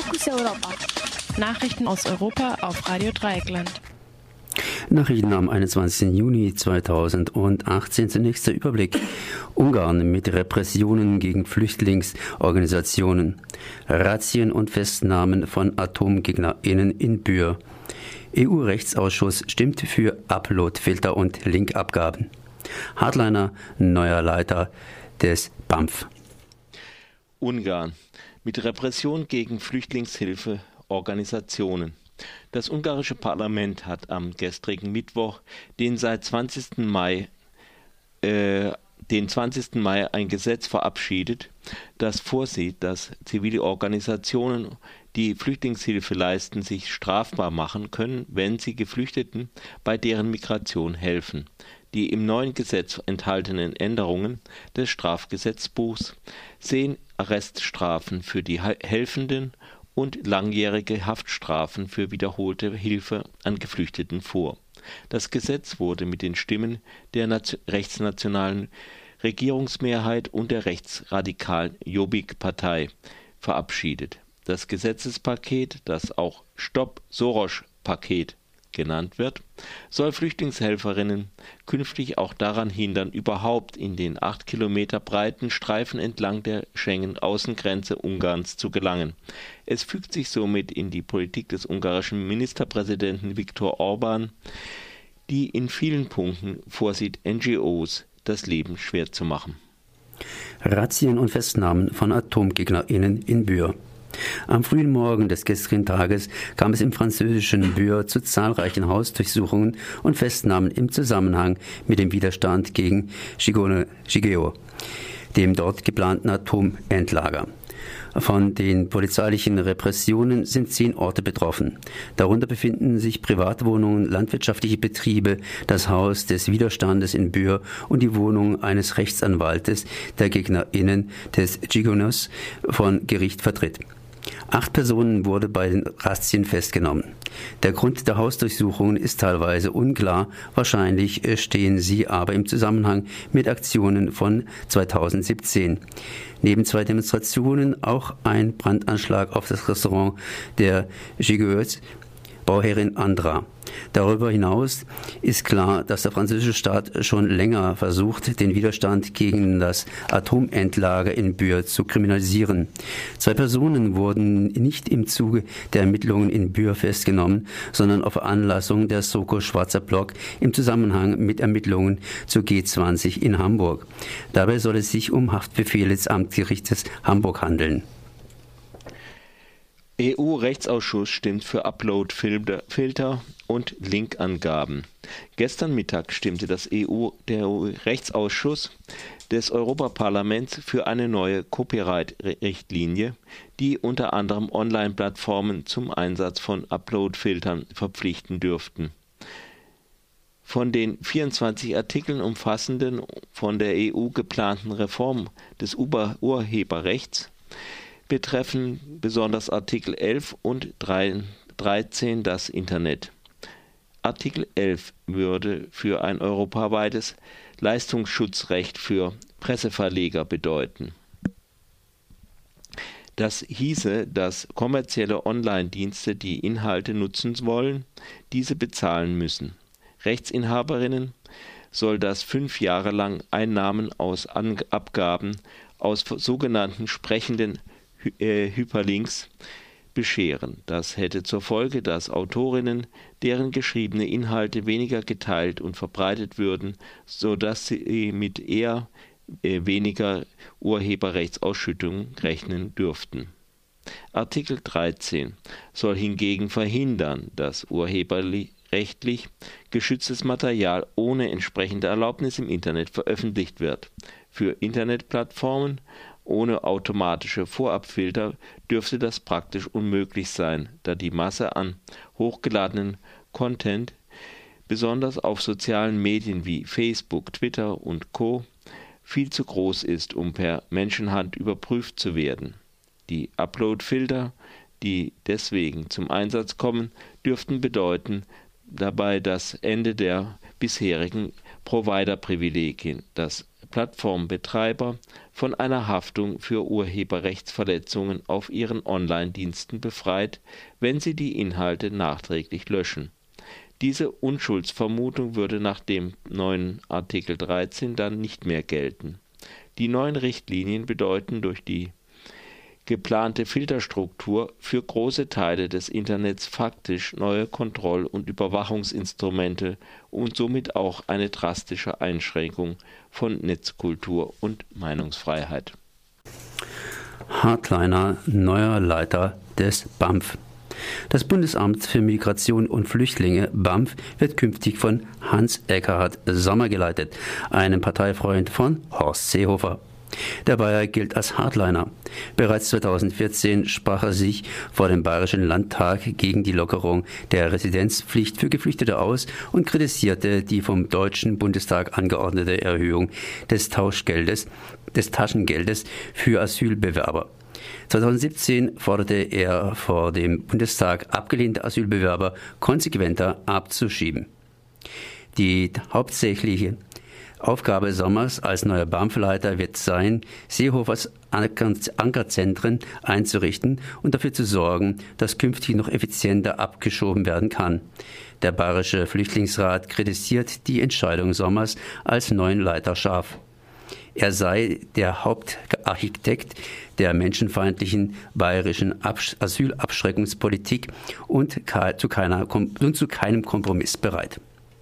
Fokus Europa. Nachrichten aus Europa auf Radio Dreieckland. Nachrichten am 21. Juni 2018. Zunächst der Überblick. Ungarn mit Repressionen gegen Flüchtlingsorganisationen. Razzien und Festnahmen von AtomgegnerInnen in Bühr. EU-Rechtsausschuss stimmt für Uploadfilter und Linkabgaben. Hardliner, neuer Leiter des BAMF. Ungarn mit Repression gegen Flüchtlingshilfeorganisationen. Das ungarische Parlament hat am gestrigen Mittwoch den seit 20. Mai äh, den 20. Mai ein Gesetz verabschiedet, das vorsieht, dass zivile Organisationen, die Flüchtlingshilfe leisten, sich strafbar machen können, wenn sie Geflüchteten bei deren Migration helfen. Die im neuen Gesetz enthaltenen Änderungen des Strafgesetzbuchs sehen Arreststrafen für die Helfenden und langjährige Haftstrafen für wiederholte Hilfe an Geflüchteten vor. Das Gesetz wurde mit den Stimmen der rechtsnationalen Regierungsmehrheit und der rechtsradikalen Jobbik-Partei verabschiedet. Das Gesetzespaket, das auch Stopp-Soros-Paket genannt wird, soll Flüchtlingshelferinnen künftig auch daran hindern, überhaupt in den acht Kilometer breiten Streifen entlang der Schengen-Außengrenze Ungarns zu gelangen. Es fügt sich somit in die Politik des ungarischen Ministerpräsidenten Viktor Orban, die in vielen Punkten vorsieht, NGOs das Leben schwer zu machen. Razzien und Festnahmen von AtomgegnerInnen in Bühr. Am frühen Morgen des gestrigen Tages kam es im französischen Bühr zu zahlreichen Hausdurchsuchungen und Festnahmen im Zusammenhang mit dem Widerstand gegen Gigeo, dem dort geplanten Atomendlager. Von den polizeilichen Repressionen sind zehn Orte betroffen. Darunter befinden sich Privatwohnungen, landwirtschaftliche Betriebe, das Haus des Widerstandes in Bühr und die Wohnung eines Rechtsanwaltes, der GegnerInnen des Gigonos von Gericht vertritt. Acht Personen wurden bei den Razzien festgenommen. Der Grund der Hausdurchsuchungen ist teilweise unklar, wahrscheinlich stehen sie aber im Zusammenhang mit Aktionen von 2017. Neben zwei Demonstrationen auch ein Brandanschlag auf das Restaurant der Gigueux Bauherrin Andra. Darüber hinaus ist klar, dass der französische Staat schon länger versucht, den Widerstand gegen das Atomendlager in Bühr zu kriminalisieren. Zwei Personen wurden nicht im Zuge der Ermittlungen in Bühr festgenommen, sondern auf Anlassung der Soko Schwarzer Block im Zusammenhang mit Ermittlungen zur G20 in Hamburg. Dabei soll es sich um Haftbefehle des Amtsgerichtes Hamburg handeln. EU-Rechtsausschuss stimmt für Upload-Filter und Linkangaben. Gestern Mittag stimmte das EU, der EU-Rechtsausschuss des Europaparlaments für eine neue Copyright-Richtlinie, die unter anderem Online-Plattformen zum Einsatz von Upload-Filtern verpflichten dürften. Von den 24 Artikeln umfassenden von der EU geplanten Reform des Urheberrechts betreffen besonders Artikel 11 und 13 das Internet. Artikel 11 würde für ein europaweites Leistungsschutzrecht für Presseverleger bedeuten. Das hieße, dass kommerzielle Online-Dienste, die Inhalte nutzen wollen, diese bezahlen müssen. Rechtsinhaberinnen soll das fünf Jahre lang Einnahmen aus Abgaben aus sogenannten sprechenden Hyperlinks bescheren. Das hätte zur Folge, dass Autorinnen, deren geschriebene Inhalte weniger geteilt und verbreitet würden, so dass sie mit eher äh, weniger Urheberrechtsausschüttungen rechnen dürften. Artikel 13 soll hingegen verhindern, dass urheberrechtlich geschütztes Material ohne entsprechende Erlaubnis im Internet veröffentlicht wird. Für Internetplattformen ohne automatische Vorabfilter dürfte das praktisch unmöglich sein, da die Masse an hochgeladenen Content, besonders auf sozialen Medien wie Facebook, Twitter und Co., viel zu groß ist, um per Menschenhand überprüft zu werden. Die Upload-Filter, die deswegen zum Einsatz kommen, dürften bedeuten dabei das Ende der bisherigen Provider-Privilegien, das Plattformbetreiber von einer Haftung für Urheberrechtsverletzungen auf ihren Online-Diensten befreit, wenn sie die Inhalte nachträglich löschen. Diese Unschuldsvermutung würde nach dem neuen Artikel 13 dann nicht mehr gelten. Die neuen Richtlinien bedeuten durch die geplante Filterstruktur für große Teile des Internets faktisch neue Kontroll- und Überwachungsinstrumente und somit auch eine drastische Einschränkung von Netzkultur und Meinungsfreiheit. Hardliner, neuer Leiter des BAMF. Das Bundesamt für Migration und Flüchtlinge BAMF wird künftig von Hans Eckhard Sommer geleitet, einem Parteifreund von Horst Seehofer. Der Bayer gilt als Hardliner. Bereits 2014 sprach er sich vor dem Bayerischen Landtag gegen die Lockerung der Residenzpflicht für Geflüchtete aus und kritisierte die vom Deutschen Bundestag angeordnete Erhöhung des Tauschgeldes, des Taschengeldes für Asylbewerber. 2017 forderte er vor dem Bundestag abgelehnte Asylbewerber konsequenter abzuschieben. Die hauptsächliche Aufgabe Sommers als neuer BAMF-Leiter wird sein, Seehofers Ankerzentren einzurichten und dafür zu sorgen, dass künftig noch effizienter abgeschoben werden kann. Der Bayerische Flüchtlingsrat kritisiert die Entscheidung Sommers als neuen Leiter scharf. Er sei der Hauptarchitekt der menschenfeindlichen bayerischen Asylabschreckungspolitik und zu, keiner, und zu keinem Kompromiss bereit.